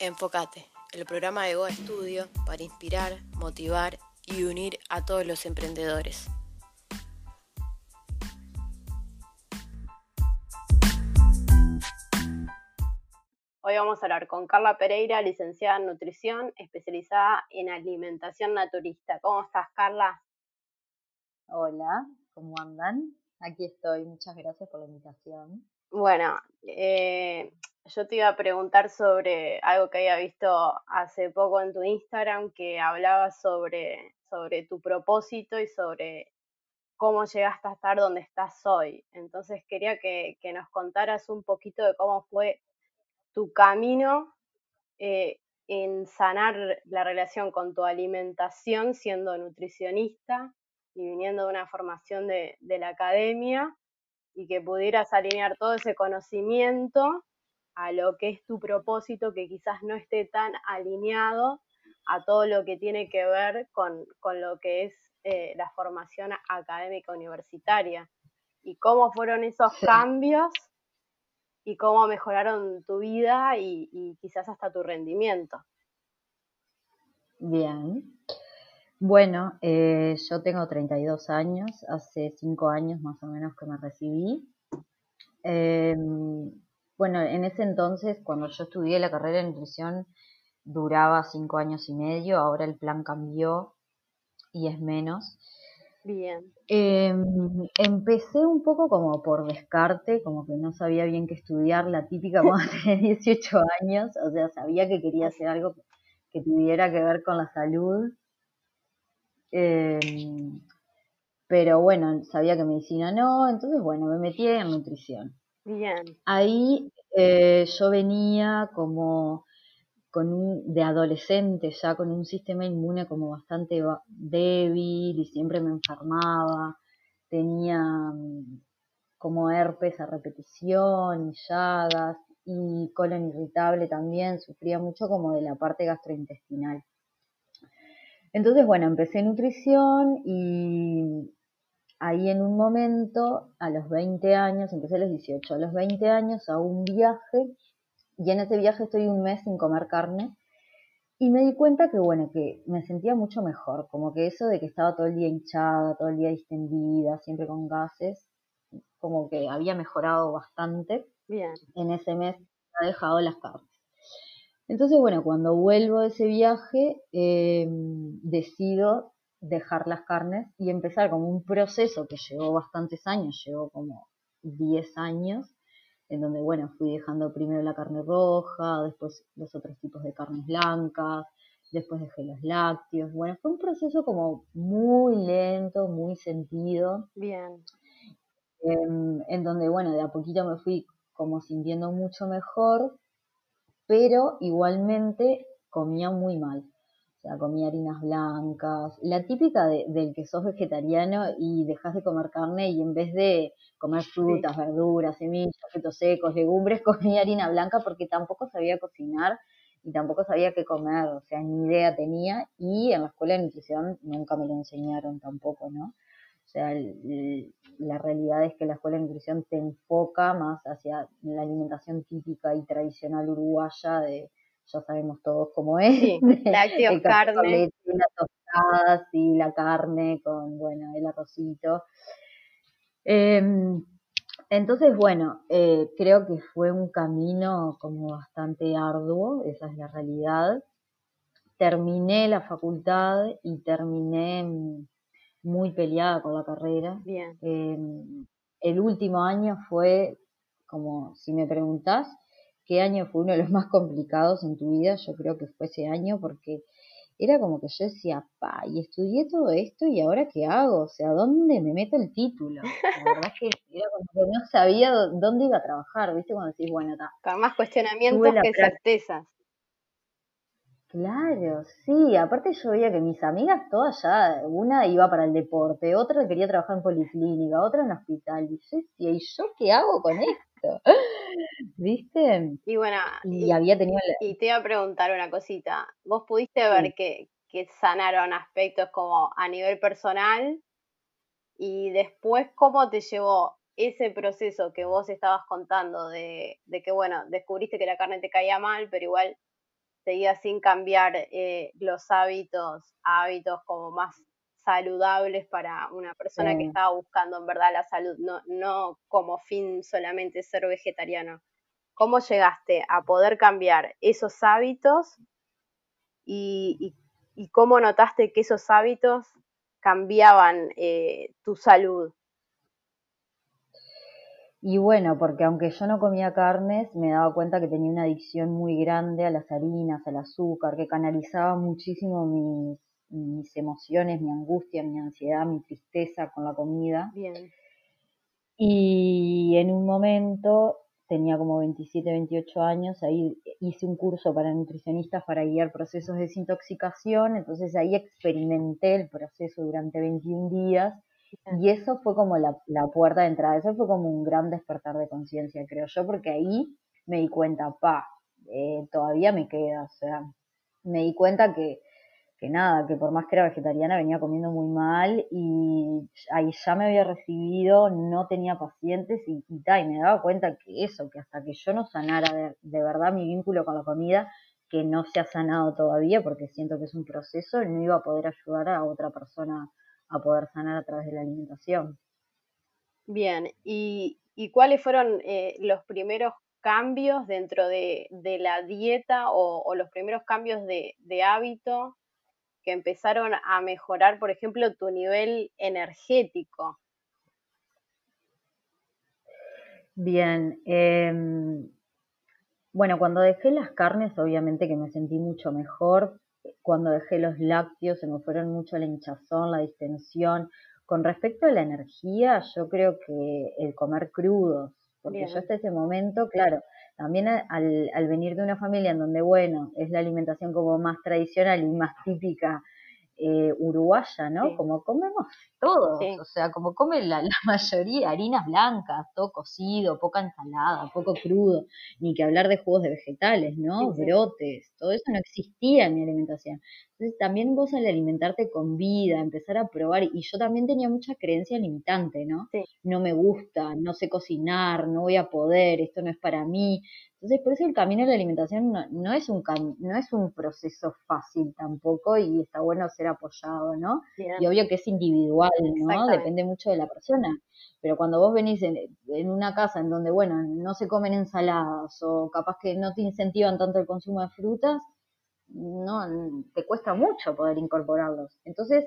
Enfócate, el programa de Goa Estudio para inspirar, motivar y unir a todos los emprendedores. Hoy vamos a hablar con Carla Pereira, licenciada en nutrición, especializada en alimentación naturista. ¿Cómo estás, Carla? Hola, ¿cómo andan? Aquí estoy, muchas gracias por la invitación. Bueno, eh, yo te iba a preguntar sobre algo que había visto hace poco en tu Instagram, que hablaba sobre, sobre tu propósito y sobre cómo llegaste a estar donde estás hoy. Entonces quería que, nos contaras un poquito de cómo fue tu camino eh, en sanar la relación con tu alimentación siendo nutricionista y viniendo de una formación de la academia y que pudieras alinear todo ese conocimiento a lo que es tu propósito, que quizás no esté tan alineado a todo lo que tiene que ver con, lo que es eh, la formación académica universitaria. Y cómo fueron esos cambios y cómo mejoraron tu vida y, quizás hasta tu rendimiento. Bien. Bueno, eh, yo tengo 32 años, hace 5 años más o menos que me recibí. Em, bueno, en ese entonces, cuando yo estudié la carrera de nutrición, duraba cinco años y medio, ahora el plan cambió y es menos. Bien. Em, empecé un poco como por descarte, como que no sabía bien qué estudiar, la típica cuando tenía 18 años, o sea, sabía que quería hacer algo que tuviera que ver con la salud. Em, pero bueno, sabía que medicina no, entonces bueno, me metí en nutrición. Bien. Ahí eh, yo venía como de adolescente ya con un sistema inmune como bastante débil y siempre me enfermaba, tenía mm, como herpes a repetición y llagas y colon irritable también, sufría mucho como de la parte gastrointestinal. Entonces, bueno, empecé nutrición y ahí en un momento, a los 20 años, empecé a los 18, a los 20 años a un viaje y en ese viaje estoy un mes sin comer carne y me di cuenta que bueno, que me sentía mucho mejor, como que eso de que estaba todo el día hinchada, todo el día distendida, siempre con gases, como que había mejorado bastante. Bien. En ese mes ha dejado las carnes. Entonces, bueno, cuando vuelvo de ese viaje, em, decido dejar las carnes y empezar como un proceso que llevó bastantes años, llevó como 10 años, en donde, bueno, fui dejando primero la carne roja, después los otros tipos de carnes blancas, después dejé los lácteos. Bueno, fue un proceso como muy lento, muy sentido. Bien. Em, en donde, bueno, de a poquito me fui como sintiendo mucho mejor, pero igualmente comía muy mal sea, comía harinas blancas, la típica de, del que sos vegetariano y dejas de comer carne y en vez de comer frutas, verduras, semillas, frutos secos, legumbres, comía harina blanca porque tampoco sabía cocinar y tampoco sabía qué comer, o sea, ni idea tenía y en la escuela de nutrición nunca me lo enseñaron tampoco, ¿no? O sea, la realidad es que la escuela de nutrición te enfoca más hacia la alimentación típica y tradicional uruguaya de ya sabemos todos cómo es. Sí, lácteos, carne. Las tostadas y la carne con, bueno, el arrocito. Em, entonces, bueno, eh, creo que fue un camino como bastante arduo, esa es la realidad. Terminé la facultad y terminé muy peleada con la carrera. Bien. Em, el último año fue, como si me preguntás, qué año fue uno de los más complicados en tu vida, yo creo que fue ese año porque era como que yo decía, pa, y estudié todo esto y ahora qué hago, o sea, ¿dónde me meto el título? La verdad es que era como que no sabía dónde iba a trabajar, ¿viste? Cuando decís, bueno, está. Con más cuestionamientos que certezas. Claro, sí, aparte yo veía que mis amigas todas ya, una iba para el deporte, otra quería trabajar en policlínica, otra en hospital, y yo decía, ¿y yo qué hago con esto? ¿Viste? Y bueno, y, había tenido... Y te iba a preguntar una cosita, ¿vos pudiste ver que, que sanaron aspectos como a nivel personal y después cómo te llevó ese proceso que vos estabas contando de, de que, bueno, descubriste que la carne te caía mal, pero igual seguías sin cambiar eh, los hábitos hábitos como más saludables para una persona que estaba buscando en verdad la salud, no, no como fin solamente ser vegetariano. ¿Cómo llegaste a poder cambiar esos hábitos y, cómo notaste que esos hábitos cambiaban eh, tu salud? Y bueno, porque aunque yo no comía carnes, me daba cuenta que tenía una adicción muy grande a las harinas, al azúcar, que canalizaba muchísimo mis, mis emociones, mi angustia, mi ansiedad, mi tristeza con la comida. Bien. Y en un momento, tenía como 27, 28 años, ahí hice un curso para nutricionistas para guiar procesos de desintoxicación, entonces ahí experimenté el proceso durante 21 días y eso fue como la, puerta de entrada, eso fue como un gran despertar de conciencia, creo yo, porque ahí me di cuenta, pa, eh, todavía me queda, o sea, me di cuenta que, que nada, que por más que era vegetariana venía comiendo muy mal y ahí ya me había recibido, no tenía pacientes y, y, y me daba cuenta que eso, que hasta que yo no sanara de, de verdad mi vínculo con la comida, que no se ha sanado todavía porque siento que es un proceso, no iba a poder ayudar a otra persona a poder sanar a través de la alimentación. Bien, ¿y, cuáles fueron eh, los primeros cambios dentro de, la dieta o, los primeros cambios de, hábito que empezaron a mejorar, por ejemplo, tu nivel energético? Bien, em, bueno, cuando dejé las carnes, obviamente que me sentí mucho mejor, cuando dejé los lácteos se me fueron mucho la hinchazón, la distensión. Con respecto a la energía, yo creo que el comer crudos, porque yo hasta ese momento, claro, también al, al venir de una familia en donde, bueno, es la alimentación como más tradicional y más típica eh, uruguaya, ¿no? Como comemos todos, o sea, como comen la, la, mayoría, harinas blancas, todo cocido, poca ensalada, poco crudo, ni que hablar de jugos de vegetales, ¿no? Brotes, todo eso no existía en mi alimentación. Entonces también vos al alimentarte con vida, empezar a probar, y yo también tenía mucha creencia limitante, ¿no? No me gusta, no sé cocinar, no voy a poder, esto no es para mí. Entonces, por eso el camino de la alimentación no, es un no es un proceso fácil tampoco y está bueno ser apoyado, ¿no? Y obvio que es individual, ¿no? Depende mucho de la persona. Pero cuando vos venís en, en, una casa en donde, bueno, no se comen ensaladas o capaz que no te incentivan tanto el consumo de frutas, no, te cuesta mucho poder incorporarlos. Entonces,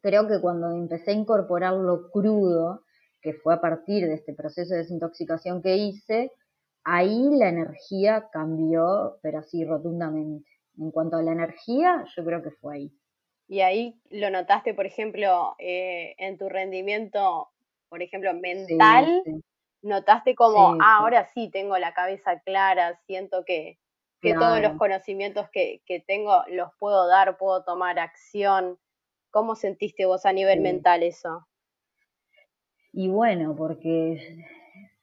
creo que cuando empecé a incorporar lo crudo, que fue a partir de este proceso de desintoxicación que hice, ahí la energía cambió, pero así rotundamente. En cuanto a la energía, yo creo que fue ahí. Y ahí lo notaste, por ejemplo, eh, en tu rendimiento, por ejemplo, mental. Notaste como, ah, ahora sí tengo la cabeza clara, siento que, que todos los conocimientos que, que, tengo los puedo dar, puedo tomar acción. ¿Cómo sentiste vos a nivel mental eso? Y bueno, porque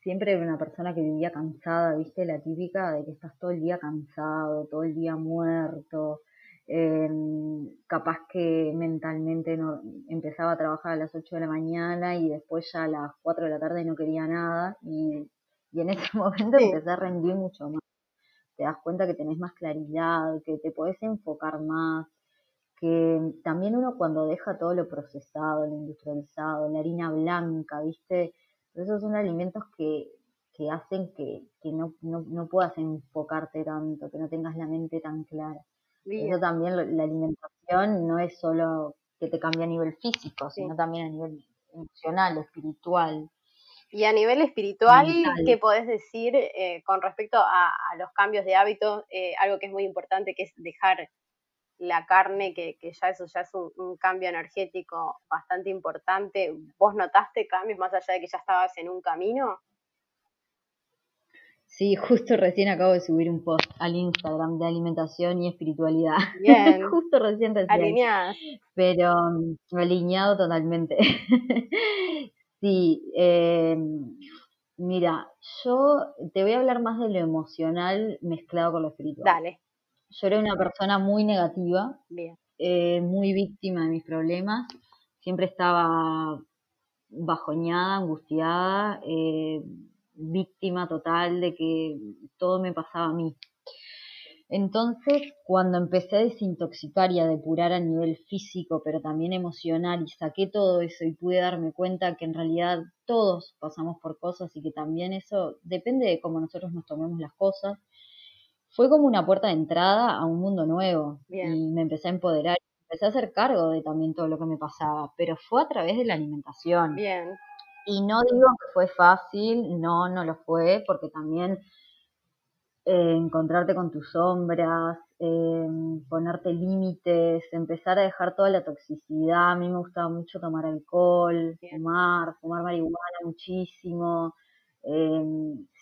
siempre era una persona que vivía cansada, viste, la típica de que estás todo el día cansado, todo el día muerto, em, capaz que mentalmente no, empezaba a trabajar a las 8 de la mañana y después ya a las 4 de la tarde no quería nada y, en ese momento empecé a rendir mucho más. Te das cuenta que tenés más claridad, que te podés enfocar más, que también uno cuando deja todo lo procesado, lo industrializado, la harina blanca, viste, esos son alimentos que, que hacen que, que no, no, no, puedas enfocarte tanto, que no tengas la mente tan clara. Eso también, la alimentación no es solo que te cambia a nivel físico, sino también a nivel emocional, espiritual. Y a nivel espiritual, ¿qué podés decir eh, con respecto a, los cambios de hábitos? Eh, algo que es muy importante, que es dejar la carne, que, ya eso ya es un, cambio energético bastante importante. ¿Vos notaste cambios más allá de que ya estabas en un camino? Sí, justo recién acabo de subir un post al Instagram de alimentación y espiritualidad. Bien. justo recién recién. Alineada. Pero um, alineado totalmente. sí, eh, mira, yo te voy a hablar más de lo emocional mezclado con lo espiritual. Dale. Yo era una persona muy negativa, eh, muy víctima de mis problemas. Siempre estaba bajoñada, angustiada, eh, víctima total de que todo me pasaba a mí. Entonces, cuando empecé a desintoxicar y a depurar a nivel físico, pero también emocional, y saqué todo eso y pude darme cuenta que en realidad todos pasamos por cosas y que también eso depende de cómo nosotros nos tomemos las cosas, fue como una puerta de entrada a un mundo nuevo. Y me empecé a empoderar, empecé a hacer cargo de también todo lo que me pasaba, pero fue a través de la alimentación. Bien. Y no digo que fue fácil, no, no lo fue, porque también eh, encontrarte con tus sombras, eh, ponerte límites, empezar a dejar toda la toxicidad. A mí me gustaba mucho tomar alcohol, fumar, fumar marihuana muchísimo. Eh,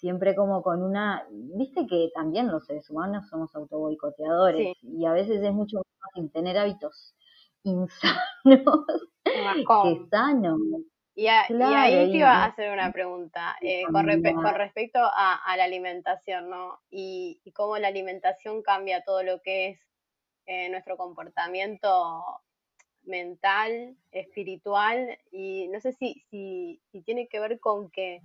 siempre como con una, viste que también los seres humanos somos autoboicoteadores y a veces es mucho más fácil tener hábitos insanos que sanos. Y, ahí te iba a hacer una pregunta eh, con, respecto a, la alimentación, ¿no? Y, cómo la alimentación cambia todo lo que es eh, nuestro comportamiento mental, espiritual, y no sé si, si, tiene que ver con que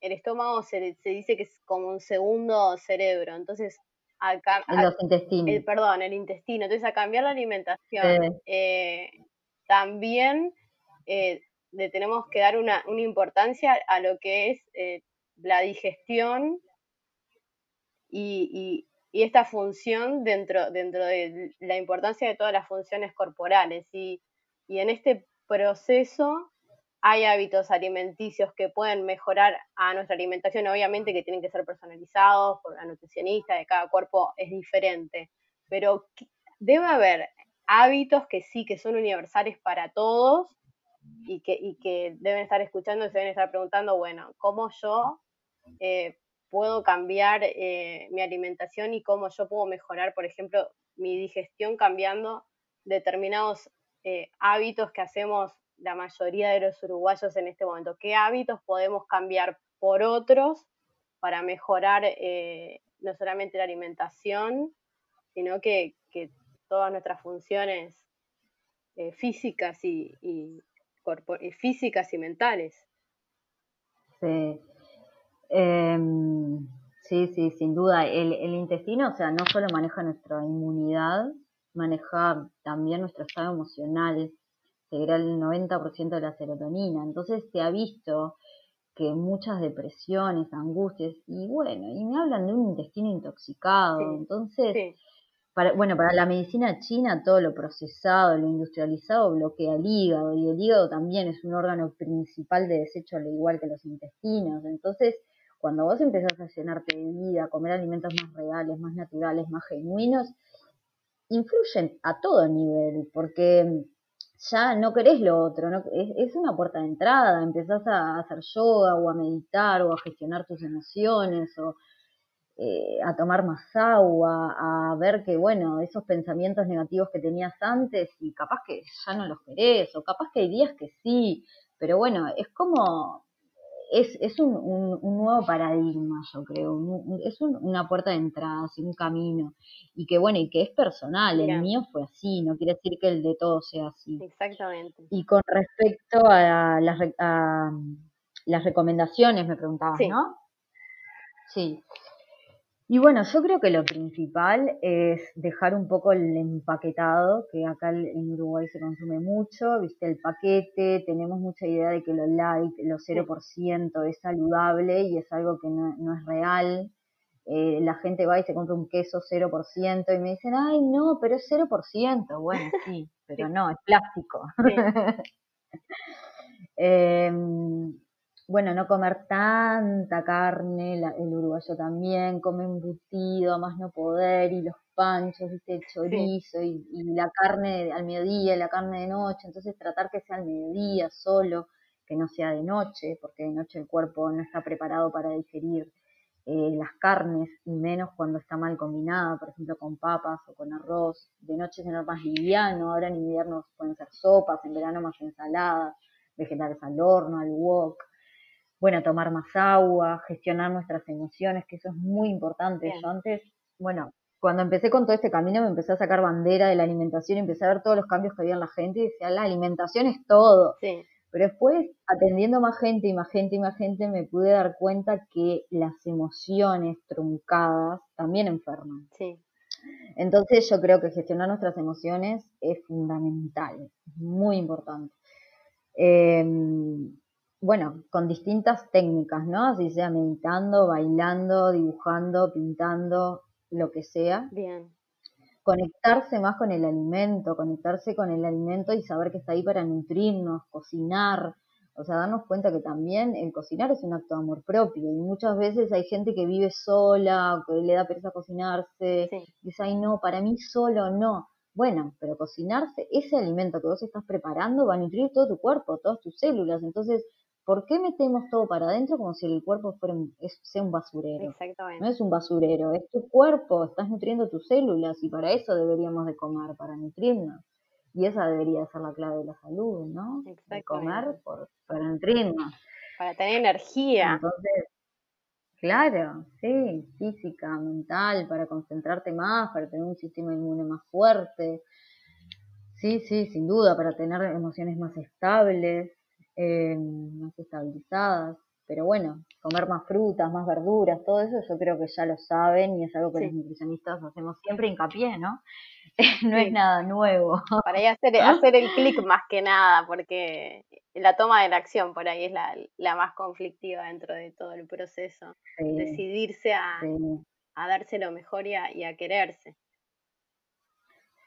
el estómago se, se, dice que es como un segundo cerebro, entonces acá... Los intestinos. El, perdón, el intestino, entonces a cambiar la alimentación, eh, también le tenemos que dar una, importancia a lo que es eh, la digestión y, esta función dentro, dentro de la importancia de todas las funciones corporales. Y, en este proceso hay hábitos alimenticios que pueden mejorar a nuestra alimentación, obviamente que tienen que ser personalizados por la nutricionista, de cada cuerpo es diferente, pero debe haber hábitos que sí, que son universales para todos y que, y que deben estar escuchando y se deben estar preguntando, bueno, ¿cómo yo eh, puedo cambiar eh, mi alimentación y cómo yo puedo mejorar, por ejemplo, mi digestión cambiando determinados eh, hábitos que hacemos la mayoría de los uruguayos en este momento? ¿Qué hábitos podemos cambiar por otros para mejorar no solamente la alimentación, sino que, que todas nuestras funciones físicas y, físicas y mentales. Sí. Em, sí, sí, sin duda. El, el, intestino, o sea, no solo maneja nuestra inmunidad, maneja también nuestro estado emocional, era el 90% de la serotonina. Entonces se ha visto que muchas depresiones, angustias, y bueno, y me hablan de un intestino intoxicado. Entonces, bueno, para la medicina china todo lo procesado, lo industrializado bloquea el hígado y el hígado también es un órgano principal de desecho al igual que los intestinos. Entonces, cuando vos empezás a llenarte de vida, a comer alimentos más reales, más naturales, más genuinos, influyen a todo nivel, porque ya no querés lo otro, no, es, es, una puerta de entrada, empezás a hacer yoga o a meditar o a gestionar tus emociones o eh, a tomar más agua, a ver que, bueno, esos pensamientos negativos que tenías antes y capaz que ya no los querés, o capaz que hay días que sí, pero bueno, es como, es, es un, un, nuevo paradigma, yo creo, es una puerta de entrada, un camino, y que bueno, y que es personal, el mío fue así, no quiere decir que el de todos sea así. Exactamente. Y con respecto a las, a las recomendaciones, me preguntabas, ¿no? Sí. Y bueno, yo creo que lo principal es dejar un poco el empaquetado, que acá en Uruguay se consume mucho, viste el paquete, tenemos mucha idea de que lo light, lo 0% es saludable y es algo que no, es real. Eh, la gente va y se compra un queso 0% y me dicen, ay, no, pero es 0%. Bueno, sí, pero no, es plástico. eh, bueno, no comer tanta carne, el uruguayo también come embutido, más no poder, y los panchos, ¿viste? el chorizo, y, la carne al mediodía, y la carne de noche, entonces tratar que sea al mediodía solo, que no sea de noche, porque de noche el cuerpo no está preparado para digerir eh, las carnes, y menos cuando está mal combinada, por ejemplo con papas o con arroz, de noche es más liviano, ahora en invierno pueden ser sopas, en verano más ensaladas, vegetales al horno, al wok, bueno, tomar más agua, gestionar nuestras emociones, que eso es muy importante. Yo antes, bueno, cuando empecé con todo este camino me empecé a sacar bandera de la alimentación empecé a ver todos los cambios que había en la gente y decía, la alimentación es todo. Sí. Pero después, atendiendo más gente y más gente y más gente, me pude dar cuenta que las emociones truncadas también enferman. Sí. Entonces yo creo que gestionar nuestras emociones es fundamental, muy importante. Em, bueno, con distintas técnicas, ¿no? Así sea meditando, bailando, dibujando, pintando, lo que sea. Bien. Conectarse más con el alimento, conectarse con el alimento y saber que está ahí para nutrirnos, cocinar, o sea, darnos cuenta que también el cocinar es un acto de amor propio y muchas veces hay gente que vive sola, que le da pereza cocinarse, y dice, ay no, para mí solo no. Bueno, pero cocinarse, ese alimento que vos estás preparando va a nutrir todo tu cuerpo, todas tus células. Entonces, ¿por qué metemos todo para adentro como si el cuerpo fuera sea un basurero? Exactamente. No es un basurero, es tu cuerpo, estás nutriendo tus células y para eso deberíamos de comer, para nutrirnos. Y esa debería ser la clave de la salud, ¿no? De comer por, para nutrirnos. Para tener energía. Entonces, claro, sí, física, mental, para concentrarte más, para tener un sistema inmune más fuerte. Sí, sí, sin duda, para tener emociones más estables, eh, más estabilizadas. Pero bueno, comer más frutas, más verduras, todo eso yo creo que ya lo saben y es algo que los nutricionistas hacemos siempre hincapié, ¿no? no es nada nuevo. Para ahí hacer, hacer el clic más que nada, porque la toma de la acción por ahí es la, la más conflictiva dentro de todo el proceso. Decidirse a, a, darse lo mejor y a, y a quererse.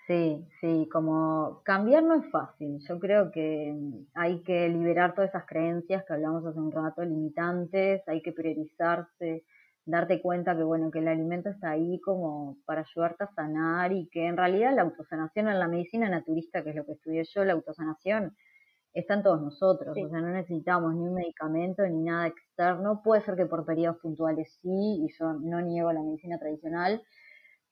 Sí, sí, como cambiar no es fácil. Yo creo que hay que liberar todas esas creencias que hablamos hace un rato, limitantes, hay que priorizarse, darte cuenta que bueno, que el alimento está ahí como para ayudarte a sanar y que en realidad la autosanación en la medicina naturista, que es lo que estudié yo, la autosanación está en todos nosotros, o sea, no necesitamos ni un medicamento ni nada externo, puede ser que por periodos puntuales sí, y yo no niego la medicina tradicional,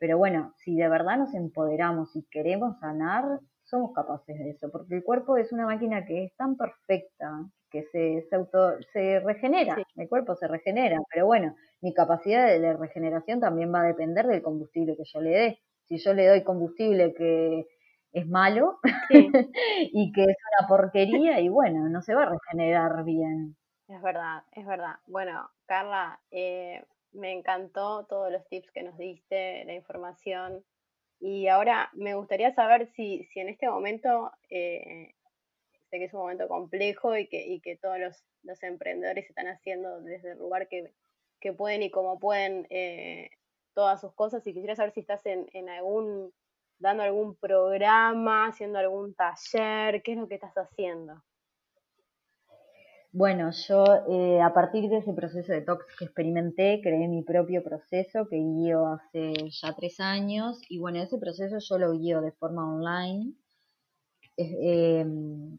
pero bueno, si de verdad nos empoderamos y queremos sanar, somos capaces de eso, porque el cuerpo es una máquina que es tan perfecta que se, se, auto, se regenera, el cuerpo se regenera, pero bueno, mi capacidad de, regeneración también va a depender del combustible que yo le dé. Si yo le doy combustible que es malo y que es una porquería y bueno, no se va a regenerar bien. Es verdad, es verdad. Bueno, Carla, eh, me encantó todos los tips que nos diste, la información. Y ahora me gustaría saber si, si en este momento eh, sé que es un momento complejo y que, y que todos los, los emprendedores están haciendo desde el lugar que, que pueden y como pueden eh, todas sus cosas. Y quisiera saber si estás en, en algún, dando algún programa, haciendo algún taller, ¿qué es lo que estás haciendo? Bueno, yo eh, a partir de ese proceso de tox que experimenté, creé mi propio proceso que guío hace ya tres años y bueno, ese proceso yo lo guío de forma online eh,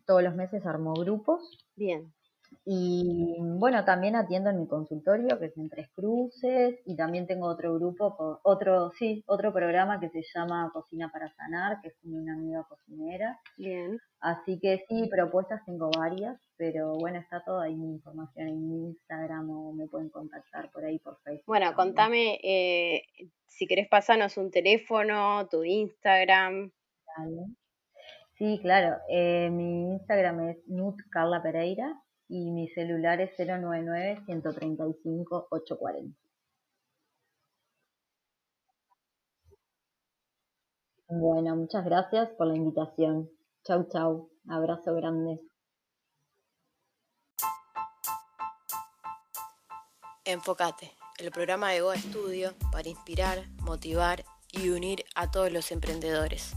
todos los meses armo grupos. Bien. Y bueno, también atiendo en mi consultorio, que es en Tres Cruces, y también tengo otro grupo, otro, sí, otro programa que se llama Cocina para Sanar, que es una amiga cocinera. Bien. Así que sí, propuestas tengo varias, pero bueno, está toda ahí mi información en mi Instagram o me pueden contactar por ahí por Facebook. Bueno, contame, eh, si querés pasarnos un teléfono, tu Instagram. Dale. Sí, claro. Eh, mi Instagram es Nut Carla Pereira y mi celular es 099-135-840. Bueno, muchas gracias por la invitación. Chau, chau. Abrazo grande. Enfócate, el programa de Goa Estudio para inspirar, motivar y unir a todos los emprendedores.